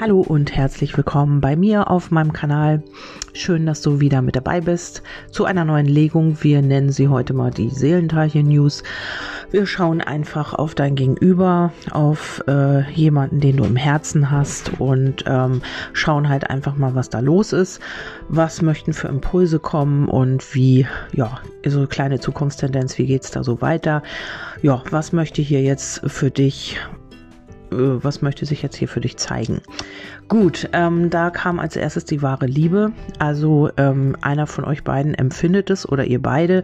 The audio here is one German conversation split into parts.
Hallo und herzlich willkommen bei mir auf meinem Kanal. Schön, dass du wieder mit dabei bist zu einer neuen Legung. Wir nennen sie heute mal die Seelenteilchen News. Wir schauen einfach auf dein Gegenüber, auf äh, jemanden, den du im Herzen hast und ähm, schauen halt einfach mal, was da los ist. Was möchten für Impulse kommen und wie, ja, so kleine Zukunftstendenz, wie geht's da so weiter? Ja, was möchte hier jetzt für dich was möchte sich jetzt hier für dich zeigen? Gut, ähm, da kam als erstes die wahre Liebe. Also ähm, einer von euch beiden empfindet es oder ihr beide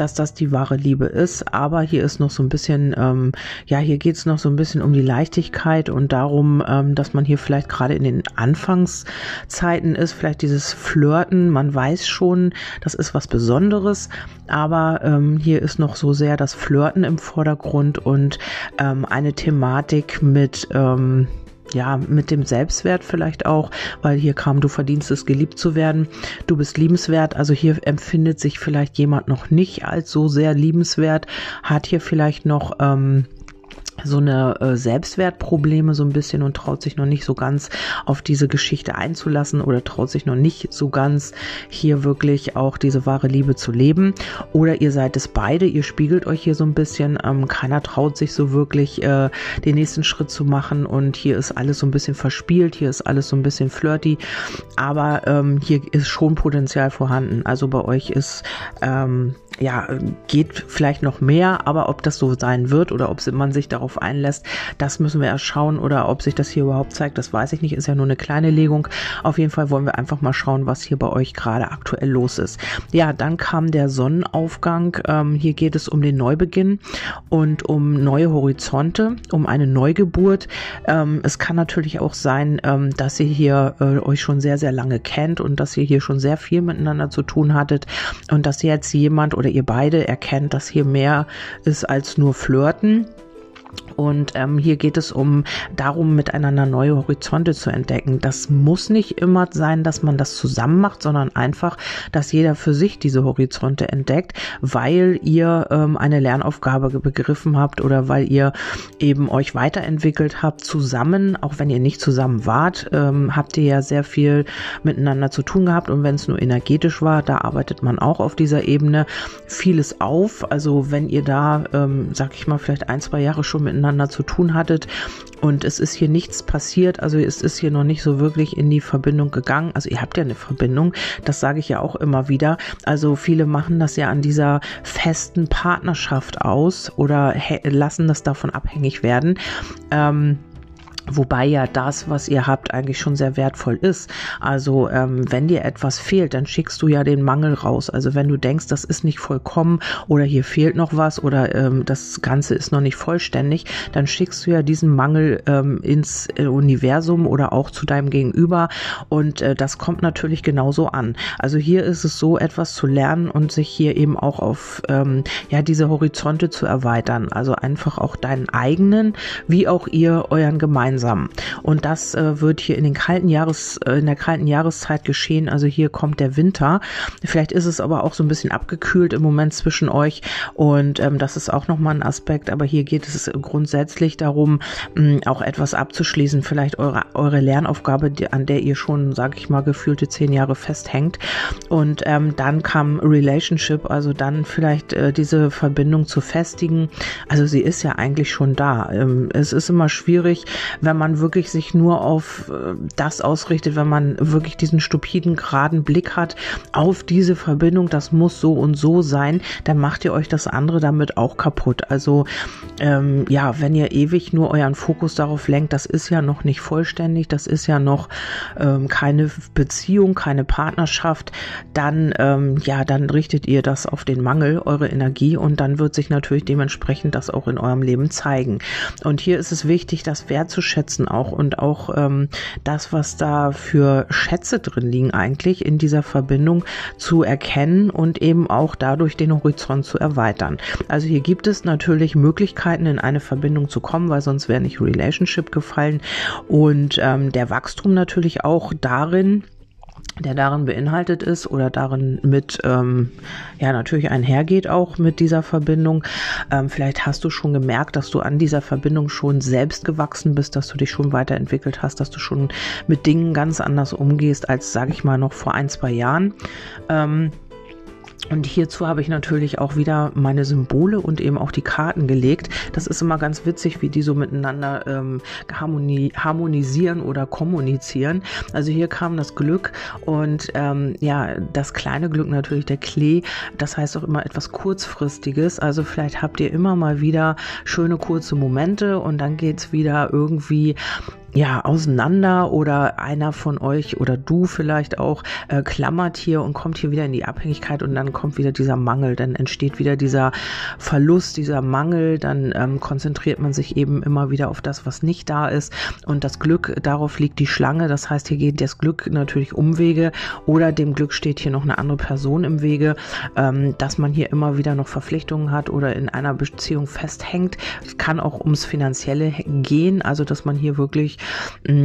dass das die wahre Liebe ist. Aber hier ist noch so ein bisschen, ähm, ja, hier geht es noch so ein bisschen um die Leichtigkeit und darum, ähm, dass man hier vielleicht gerade in den Anfangszeiten ist, vielleicht dieses Flirten. Man weiß schon, das ist was Besonderes, aber ähm, hier ist noch so sehr das Flirten im Vordergrund und ähm, eine Thematik mit, ähm, ja, mit dem Selbstwert vielleicht auch, weil hier kam, du verdienst es, geliebt zu werden, du bist liebenswert, also hier empfindet sich vielleicht jemand noch nicht als so sehr liebenswert, hat hier vielleicht noch ähm, so eine äh, Selbstwertprobleme so ein bisschen und traut sich noch nicht so ganz auf diese Geschichte einzulassen oder traut sich noch nicht so ganz hier wirklich auch diese wahre Liebe zu leben. Oder ihr seid es beide, ihr spiegelt euch hier so ein bisschen, ähm, keiner traut sich so wirklich äh, den nächsten Schritt zu machen und hier ist alles so ein bisschen verspielt, hier ist alles so ein bisschen flirty, aber ähm, hier ist schon Potenzial vorhanden. Also bei euch ist ähm, ja, geht vielleicht noch mehr, aber ob das so sein wird oder ob man sich darauf einlässt, das müssen wir erst schauen oder ob sich das hier überhaupt zeigt, das weiß ich nicht, ist ja nur eine kleine Legung. Auf jeden Fall wollen wir einfach mal schauen, was hier bei euch gerade aktuell los ist. Ja, dann kam der Sonnenaufgang. Ähm, hier geht es um den Neubeginn und um neue Horizonte, um eine Neugeburt. Ähm, es kann natürlich auch sein, ähm, dass ihr hier äh, euch schon sehr, sehr lange kennt und dass ihr hier schon sehr viel miteinander zu tun hattet und dass jetzt jemand oder ihr beide erkennt, dass hier mehr ist als nur Flirten und ähm, hier geht es um darum, miteinander neue Horizonte zu entdecken. Das muss nicht immer sein, dass man das zusammen macht, sondern einfach, dass jeder für sich diese Horizonte entdeckt, weil ihr ähm, eine Lernaufgabe begriffen habt oder weil ihr eben euch weiterentwickelt habt zusammen, auch wenn ihr nicht zusammen wart, ähm, habt ihr ja sehr viel miteinander zu tun gehabt. Und wenn es nur energetisch war, da arbeitet man auch auf dieser Ebene vieles auf. Also wenn ihr da, ähm, sag ich mal, vielleicht ein, zwei Jahre schon miteinander miteinander zu tun hattet und es ist hier nichts passiert, also es ist hier noch nicht so wirklich in die Verbindung gegangen. Also ihr habt ja eine Verbindung, das sage ich ja auch immer wieder. Also viele machen das ja an dieser festen Partnerschaft aus oder lassen das davon abhängig werden. Ähm, Wobei ja das, was ihr habt, eigentlich schon sehr wertvoll ist. Also ähm, wenn dir etwas fehlt, dann schickst du ja den Mangel raus. Also wenn du denkst, das ist nicht vollkommen oder hier fehlt noch was oder ähm, das Ganze ist noch nicht vollständig, dann schickst du ja diesen Mangel ähm, ins äh, Universum oder auch zu deinem Gegenüber. Und äh, das kommt natürlich genauso an. Also hier ist es so, etwas zu lernen und sich hier eben auch auf ähm, ja diese Horizonte zu erweitern. Also einfach auch deinen eigenen, wie auch ihr euren gemeinsamen gemeinsam. Und das äh, wird hier in den kalten Jahres, äh, in der kalten Jahreszeit geschehen. Also hier kommt der Winter. Vielleicht ist es aber auch so ein bisschen abgekühlt im Moment zwischen euch. Und ähm, das ist auch nochmal ein Aspekt. Aber hier geht es grundsätzlich darum, mh, auch etwas abzuschließen. Vielleicht eure, eure Lernaufgabe, die, an der ihr schon, sage ich mal, gefühlte zehn Jahre festhängt. Und ähm, dann kam Relationship, also dann vielleicht äh, diese Verbindung zu festigen. Also sie ist ja eigentlich schon da. Ähm, es ist immer schwierig, wenn man wirklich sich nur auf äh, das ausrichtet, wenn man wirklich diesen stupiden, geraden Blick hat auf diese Verbindung, das muss so und so sein, dann macht ihr euch das andere damit auch kaputt. Also ähm, ja, wenn ihr ewig nur euren Fokus darauf lenkt, das ist ja noch nicht vollständig, das ist ja noch ähm, keine Beziehung, keine Partnerschaft, dann ähm, ja, dann richtet ihr das auf den Mangel, eure Energie und dann wird sich natürlich dementsprechend das auch in eurem Leben zeigen. Und hier ist es wichtig, das wertzuschätzen wertzuschätzen auch und auch ähm, das, was da für Schätze drin liegen eigentlich in dieser Verbindung zu erkennen und eben auch dadurch den Horizont zu erweitern. Also hier gibt es natürlich Möglichkeiten, in eine Verbindung zu kommen, weil sonst wäre nicht Relationship gefallen und ähm, der Wachstum natürlich auch darin, der darin beinhaltet ist oder darin mit, ähm, ja, natürlich einhergeht auch mit dieser Verbindung. Ähm, vielleicht hast du schon gemerkt, dass du an dieser Verbindung schon selbst gewachsen bist, dass du dich schon weiterentwickelt hast, dass du schon mit Dingen ganz anders umgehst als, sage ich mal, noch vor ein, zwei Jahren. Ähm, und hierzu habe ich natürlich auch wieder meine Symbole und eben auch die Karten gelegt. Das ist immer ganz witzig, wie die so miteinander ähm, harmoni harmonisieren oder kommunizieren. Also hier kam das Glück und ähm, ja, das kleine Glück natürlich der Klee. Das heißt auch immer etwas kurzfristiges. Also vielleicht habt ihr immer mal wieder schöne kurze Momente und dann geht's wieder irgendwie ja, auseinander oder einer von euch oder du vielleicht auch äh, klammert hier und kommt hier wieder in die Abhängigkeit und dann kommt wieder dieser Mangel, dann entsteht wieder dieser Verlust, dieser Mangel, dann ähm, konzentriert man sich eben immer wieder auf das, was nicht da ist. Und das Glück, darauf liegt die Schlange, das heißt, hier geht das Glück natürlich Umwege oder dem Glück steht hier noch eine andere Person im Wege, ähm, dass man hier immer wieder noch Verpflichtungen hat oder in einer Beziehung festhängt. Es kann auch ums Finanzielle gehen, also dass man hier wirklich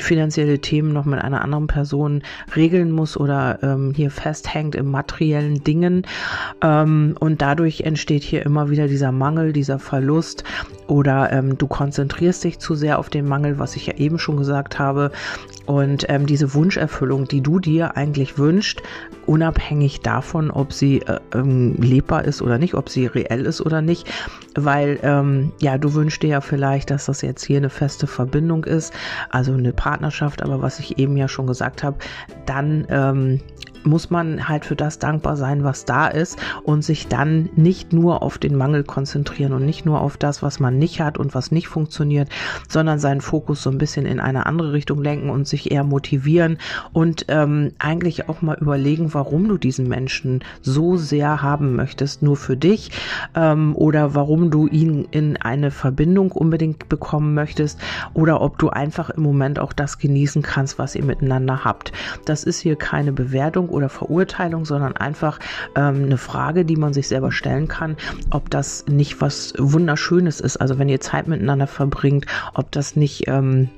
finanzielle Themen noch mit einer anderen Person regeln muss oder ähm, hier festhängt im materiellen Dingen. Ähm, und dadurch entsteht hier immer wieder dieser Mangel, dieser Verlust oder ähm, du konzentrierst dich zu sehr auf den Mangel, was ich ja eben schon gesagt habe. Und ähm, diese Wunscherfüllung, die du dir eigentlich wünschst, unabhängig davon, ob sie äh, ähm, lebbar ist oder nicht, ob sie reell ist oder nicht, weil ähm, ja, du wünschst dir ja vielleicht, dass das jetzt hier eine feste Verbindung ist, also eine Partnerschaft, aber was ich eben ja schon gesagt habe, dann ähm, muss man halt für das dankbar sein, was da ist und sich dann nicht nur auf den Mangel konzentrieren und nicht nur auf das, was man nicht hat und was nicht funktioniert, sondern seinen Fokus so ein bisschen in eine andere Richtung lenken und sich eher motivieren und ähm, eigentlich auch mal überlegen, warum du diesen Menschen so sehr haben möchtest, nur für dich ähm, oder warum du ihn in eine Verbindung unbedingt bekommen möchtest oder ob du einfach im Moment auch das genießen kannst, was ihr miteinander habt. Das ist hier keine Bewertung oder Verurteilung, sondern einfach ähm, eine Frage, die man sich selber stellen kann, ob das nicht was Wunderschönes ist. Also wenn ihr Zeit miteinander verbringt, ob das nicht ähm,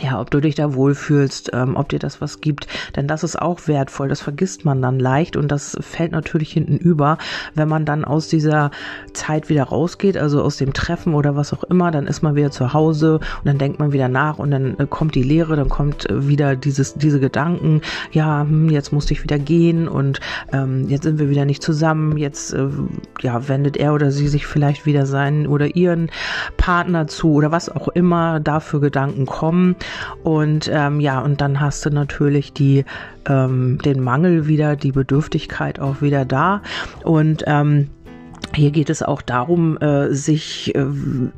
ja, ob du dich da wohlfühlst, ähm, ob dir das was gibt, denn das ist auch wertvoll, das vergisst man dann leicht und das fällt natürlich hinten über, wenn man dann aus dieser Zeit wieder rausgeht, also aus dem Treffen oder was auch immer, dann ist man wieder zu Hause und dann denkt man wieder nach und dann äh, kommt die Lehre, dann kommt äh, wieder dieses, diese Gedanken, ja, hm, jetzt musste ich wieder gehen und ähm, jetzt sind wir wieder nicht zusammen, jetzt äh, ja, wendet er oder sie sich vielleicht wieder seinen oder ihren Partner zu oder was auch immer da für Gedanken kommen und ähm, ja, und dann hast du natürlich die, ähm, den Mangel wieder, die Bedürftigkeit auch wieder da. Und ähm, hier geht es auch darum, äh, sich äh,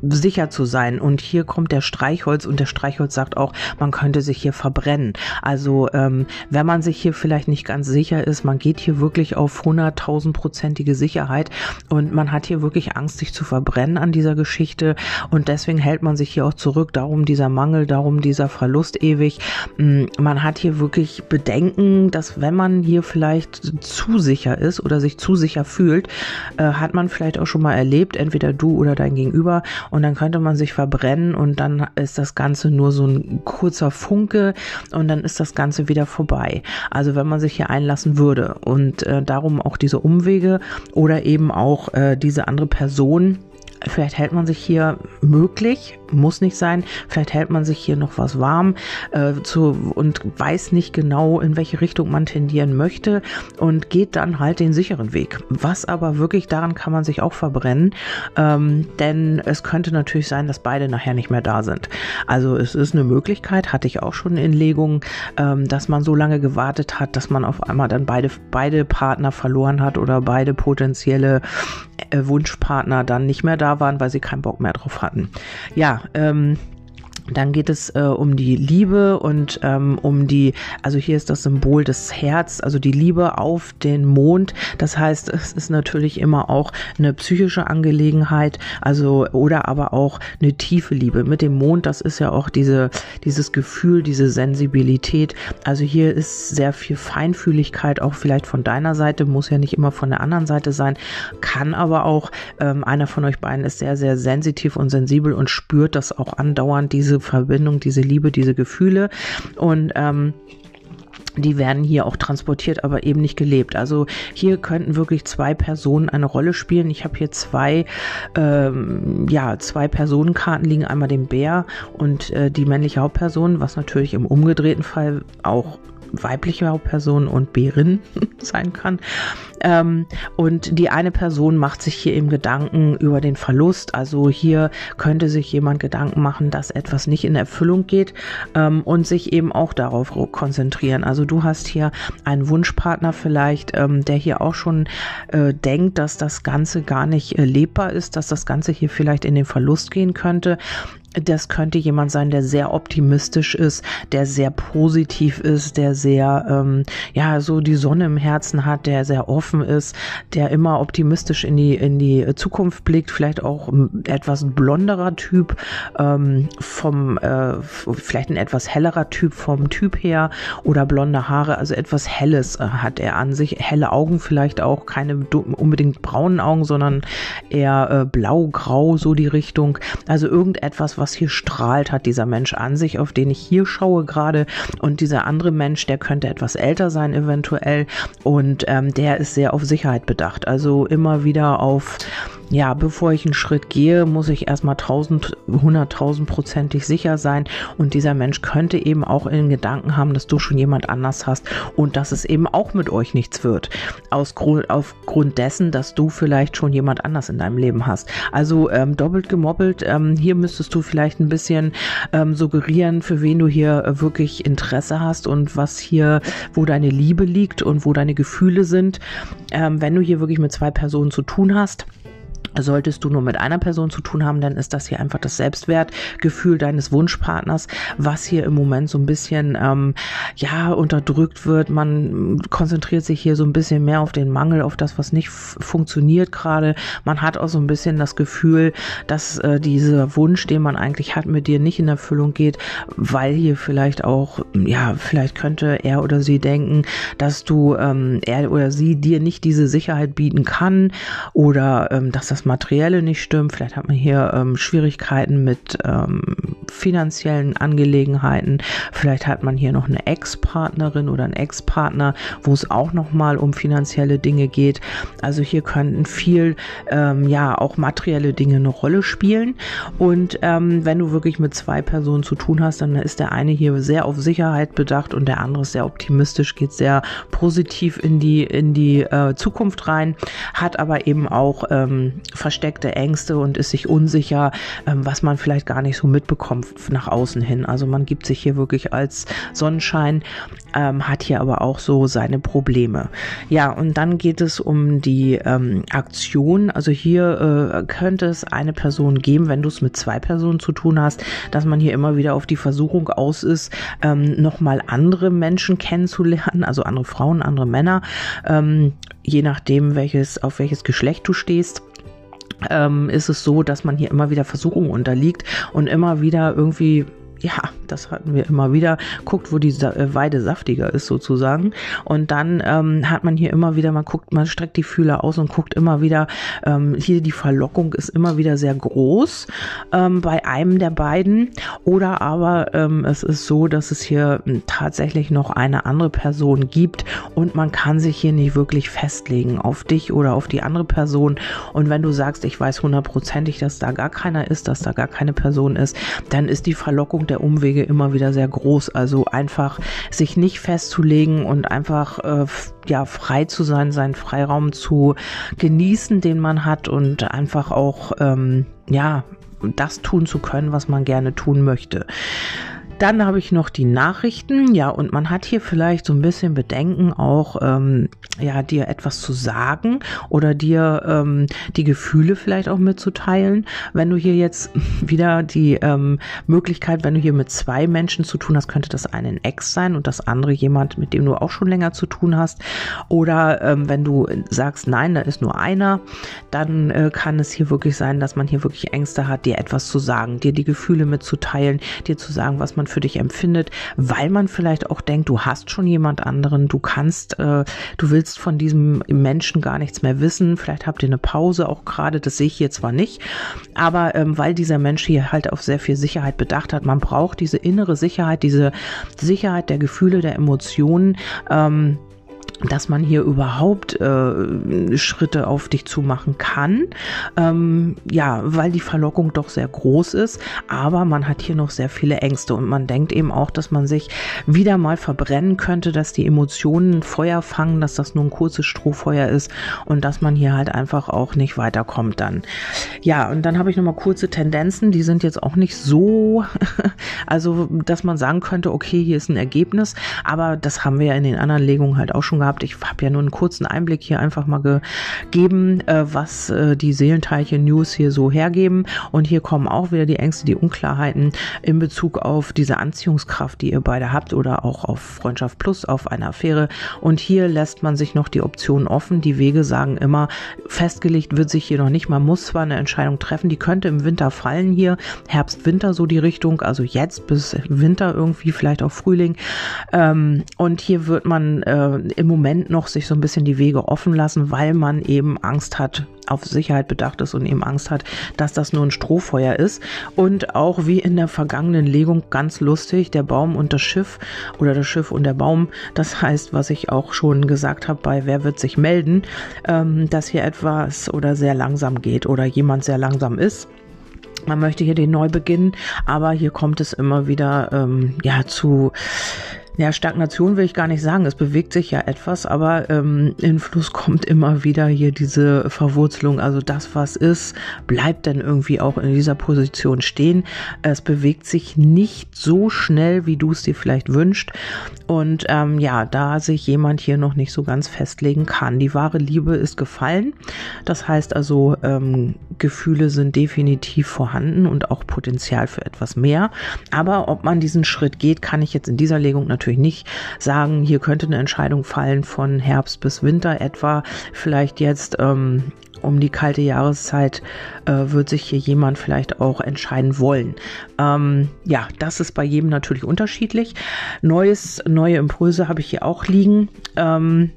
sicher zu sein. Und hier kommt der Streichholz und der Streichholz sagt auch, man könnte sich hier verbrennen. Also ähm, wenn man sich hier vielleicht nicht ganz sicher ist, man geht hier wirklich auf 100.000-prozentige Sicherheit und man hat hier wirklich Angst, sich zu verbrennen an dieser Geschichte. Und deswegen hält man sich hier auch zurück. Darum dieser Mangel, darum dieser Verlust ewig. Mm, man hat hier wirklich Bedenken, dass wenn man hier vielleicht zu sicher ist oder sich zu sicher fühlt, äh, hat man vielleicht auch schon mal erlebt, entweder du oder dein Gegenüber, und dann könnte man sich verbrennen und dann ist das Ganze nur so ein kurzer Funke und dann ist das Ganze wieder vorbei. Also wenn man sich hier einlassen würde und äh, darum auch diese Umwege oder eben auch äh, diese andere Person, Vielleicht hält man sich hier möglich, muss nicht sein, vielleicht hält man sich hier noch was warm äh, zu, und weiß nicht genau, in welche Richtung man tendieren möchte und geht dann halt den sicheren Weg. Was aber wirklich, daran kann man sich auch verbrennen, ähm, denn es könnte natürlich sein, dass beide nachher nicht mehr da sind. Also es ist eine Möglichkeit, hatte ich auch schon in Legungen, ähm, dass man so lange gewartet hat, dass man auf einmal dann beide, beide Partner verloren hat oder beide potenzielle äh, Wunschpartner dann nicht mehr da waren, weil sie keinen Bock mehr drauf hatten. Ja, ähm, dann geht es äh, um die Liebe und ähm, um die, also hier ist das Symbol des Herz, also die Liebe auf den Mond. Das heißt, es ist natürlich immer auch eine psychische Angelegenheit, also oder aber auch eine tiefe Liebe mit dem Mond. Das ist ja auch diese dieses Gefühl, diese Sensibilität. Also hier ist sehr viel Feinfühligkeit, auch vielleicht von deiner Seite, muss ja nicht immer von der anderen Seite sein, kann aber auch ähm, einer von euch beiden ist sehr sehr sensitiv und sensibel und spürt das auch andauernd diese diese Verbindung, diese Liebe, diese Gefühle. Und ähm, die werden hier auch transportiert, aber eben nicht gelebt. Also hier könnten wirklich zwei Personen eine Rolle spielen. Ich habe hier zwei, ähm, ja, zwei Personenkarten liegen, einmal den Bär und äh, die männliche Hauptperson, was natürlich im umgedrehten Fall auch weibliche Hauptperson und Bärin sein kann. Ähm, und die eine Person macht sich hier eben Gedanken über den Verlust. Also hier könnte sich jemand Gedanken machen, dass etwas nicht in Erfüllung geht ähm, und sich eben auch darauf konzentrieren. Also du hast hier einen Wunschpartner vielleicht, ähm, der hier auch schon äh, denkt, dass das Ganze gar nicht äh, lebbar ist, dass das Ganze hier vielleicht in den Verlust gehen könnte das könnte jemand sein, der sehr optimistisch ist, der sehr positiv ist, der sehr, ähm, ja, so die Sonne im Herzen hat, der sehr offen ist, der immer optimistisch in die, in die Zukunft blickt, vielleicht auch etwas blonderer Typ, ähm, vom, äh, vielleicht ein etwas hellerer Typ vom Typ her oder blonde Haare, also etwas Helles äh, hat er an sich, helle Augen vielleicht auch, keine unbedingt braunen Augen, sondern eher äh, blau-grau, so die Richtung, also irgendetwas, was was hier strahlt, hat dieser Mensch an sich, auf den ich hier schaue gerade. Und dieser andere Mensch, der könnte etwas älter sein eventuell und ähm, der ist sehr auf Sicherheit bedacht. Also immer wieder auf ja, bevor ich einen Schritt gehe, muss ich erstmal 1000, 100.000 prozentig sicher sein. Und dieser Mensch könnte eben auch in Gedanken haben, dass du schon jemand anders hast und dass es eben auch mit euch nichts wird. Aus Grund, aufgrund dessen, dass du vielleicht schon jemand anders in deinem Leben hast. Also ähm, doppelt gemoppelt. Ähm, hier müsstest du vielleicht ein bisschen ähm, suggerieren, für wen du hier äh, wirklich Interesse hast und was hier, wo deine Liebe liegt und wo deine Gefühle sind. Ähm, wenn du hier wirklich mit zwei Personen zu tun hast, Solltest du nur mit einer Person zu tun haben, dann ist das hier einfach das Selbstwertgefühl deines Wunschpartners, was hier im Moment so ein bisschen ähm, ja unterdrückt wird. Man konzentriert sich hier so ein bisschen mehr auf den Mangel, auf das, was nicht funktioniert gerade. Man hat auch so ein bisschen das Gefühl, dass äh, dieser Wunsch, den man eigentlich hat, mit dir nicht in Erfüllung geht, weil hier vielleicht auch ja vielleicht könnte er oder sie denken, dass du ähm, er oder sie dir nicht diese Sicherheit bieten kann oder ähm, dass das Materielle nicht stimmt. Vielleicht hat man hier ähm, Schwierigkeiten mit ähm, finanziellen Angelegenheiten. Vielleicht hat man hier noch eine Ex-Partnerin oder einen Ex-Partner, wo es auch noch mal um finanzielle Dinge geht. Also hier könnten viel, ähm, ja, auch materielle Dinge eine Rolle spielen. Und ähm, wenn du wirklich mit zwei Personen zu tun hast, dann ist der eine hier sehr auf Sicherheit bedacht und der andere sehr optimistisch, geht sehr positiv in die in die äh, Zukunft rein, hat aber eben auch ähm, versteckte Ängste und ist sich unsicher, ähm, was man vielleicht gar nicht so mitbekommt nach außen hin. Also man gibt sich hier wirklich als Sonnenschein, ähm, hat hier aber auch so seine Probleme. Ja, und dann geht es um die ähm, Aktion. Also hier äh, könnte es eine Person geben, wenn du es mit zwei Personen zu tun hast, dass man hier immer wieder auf die Versuchung aus ist, ähm, nochmal andere Menschen kennenzulernen, also andere Frauen, andere Männer, ähm, je nachdem, welches, auf welches Geschlecht du stehst ähm, ist es so, dass man hier immer wieder Versuchungen unterliegt und immer wieder irgendwie ja, das hatten wir immer wieder, guckt, wo die äh, Weide saftiger ist sozusagen. Und dann ähm, hat man hier immer wieder, man guckt, man streckt die Fühler aus und guckt immer wieder, ähm, hier die Verlockung ist immer wieder sehr groß ähm, bei einem der beiden. Oder aber ähm, es ist so, dass es hier hm, tatsächlich noch eine andere Person gibt und man kann sich hier nicht wirklich festlegen auf dich oder auf die andere Person. Und wenn du sagst, ich weiß hundertprozentig, dass da gar keiner ist, dass da gar keine Person ist, dann ist die Verlockung der Umwege immer wieder sehr groß. Also einfach sich nicht festzulegen und einfach äh, ja frei zu sein, seinen Freiraum zu genießen, den man hat und einfach auch ähm, ja das tun zu können, was man gerne tun möchte. Dann habe ich noch die Nachrichten. Ja, und man hat hier vielleicht so ein bisschen Bedenken, auch ähm, ja, dir etwas zu sagen oder dir ähm, die Gefühle vielleicht auch mitzuteilen. Wenn du hier jetzt wieder die ähm, Möglichkeit, wenn du hier mit zwei Menschen zu tun hast, könnte das einen Ex sein und das andere jemand, mit dem du auch schon länger zu tun hast. Oder ähm, wenn du sagst, nein, da ist nur einer, dann äh, kann es hier wirklich sein, dass man hier wirklich Ängste hat, dir etwas zu sagen, dir die Gefühle mitzuteilen, dir zu sagen, was man und für dich empfindet, weil man vielleicht auch denkt, du hast schon jemand anderen, du kannst, äh, du willst von diesem Menschen gar nichts mehr wissen. Vielleicht habt ihr eine Pause auch gerade, das sehe ich hier zwar nicht, aber ähm, weil dieser Mensch hier halt auf sehr viel Sicherheit bedacht hat, man braucht diese innere Sicherheit, diese Sicherheit der Gefühle, der Emotionen. Ähm, dass man hier überhaupt äh, Schritte auf dich zu machen kann. Ähm, ja, weil die Verlockung doch sehr groß ist, aber man hat hier noch sehr viele Ängste und man denkt eben auch, dass man sich wieder mal verbrennen könnte, dass die Emotionen Feuer fangen, dass das nur ein kurzes Strohfeuer ist und dass man hier halt einfach auch nicht weiterkommt dann. Ja, und dann habe ich noch mal kurze Tendenzen, die sind jetzt auch nicht so, also dass man sagen könnte, okay, hier ist ein Ergebnis, aber das haben wir ja in den anderen Legungen halt auch schon gehabt. Ich habe ja nur einen kurzen Einblick hier einfach mal gegeben, äh, was äh, die Seelenteilchen-News hier so hergeben. Und hier kommen auch wieder die Ängste, die Unklarheiten in Bezug auf diese Anziehungskraft, die ihr beide habt oder auch auf Freundschaft Plus, auf eine Affäre. Und hier lässt man sich noch die Optionen offen. Die Wege sagen immer, festgelegt wird sich hier noch nicht. Man muss zwar eine Entscheidung treffen, die könnte im Winter fallen hier. Herbst, Winter so die Richtung, also jetzt bis Winter irgendwie, vielleicht auch Frühling. Ähm, und hier wird man äh, im Moment noch sich so ein bisschen die Wege offen lassen, weil man eben Angst hat, auf Sicherheit bedacht ist und eben Angst hat, dass das nur ein Strohfeuer ist. Und auch wie in der vergangenen Legung ganz lustig, der Baum und das Schiff oder das Schiff und der Baum. Das heißt, was ich auch schon gesagt habe bei Wer wird sich melden, ähm, dass hier etwas oder sehr langsam geht oder jemand sehr langsam ist. Man möchte hier den Neubeginn, aber hier kommt es immer wieder ähm, ja zu ja, Stagnation will ich gar nicht sagen. Es bewegt sich ja etwas, aber ähm, in Fluss kommt immer wieder hier diese Verwurzelung. Also das, was ist, bleibt dann irgendwie auch in dieser Position stehen. Es bewegt sich nicht so schnell, wie du es dir vielleicht wünscht. Und ähm, ja, da sich jemand hier noch nicht so ganz festlegen kann. Die wahre Liebe ist gefallen. Das heißt also, ähm, Gefühle sind definitiv vorhanden und auch Potenzial für etwas mehr. Aber ob man diesen Schritt geht, kann ich jetzt in dieser Legung natürlich natürlich nicht sagen, hier könnte eine Entscheidung fallen von Herbst bis Winter etwa. Vielleicht jetzt ähm, um die kalte Jahreszeit äh, wird sich hier jemand vielleicht auch entscheiden wollen. Ähm, ja, das ist bei jedem natürlich unterschiedlich. Neues, neue Impulse habe ich hier auch liegen. Ähm,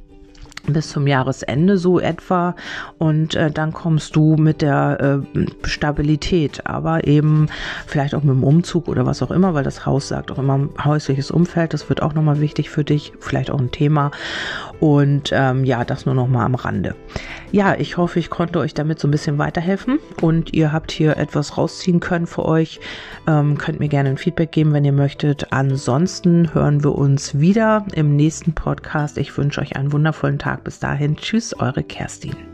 bis zum Jahresende so etwa. Und äh, dann kommst du mit der äh, Stabilität, aber eben vielleicht auch mit dem Umzug oder was auch immer, weil das Haus sagt auch immer häusliches Umfeld, das wird auch nochmal wichtig für dich, vielleicht auch ein Thema und ähm, ja, das nur nochmal am Rande. Ja, ich hoffe, ich konnte euch damit so ein bisschen weiterhelfen und ihr habt hier etwas rausziehen können für euch. Ähm, könnt mir gerne ein Feedback geben, wenn ihr möchtet. Ansonsten hören wir uns wieder im nächsten Podcast. Ich wünsche euch einen wundervollen Tag. Bis dahin, tschüss, eure Kerstin.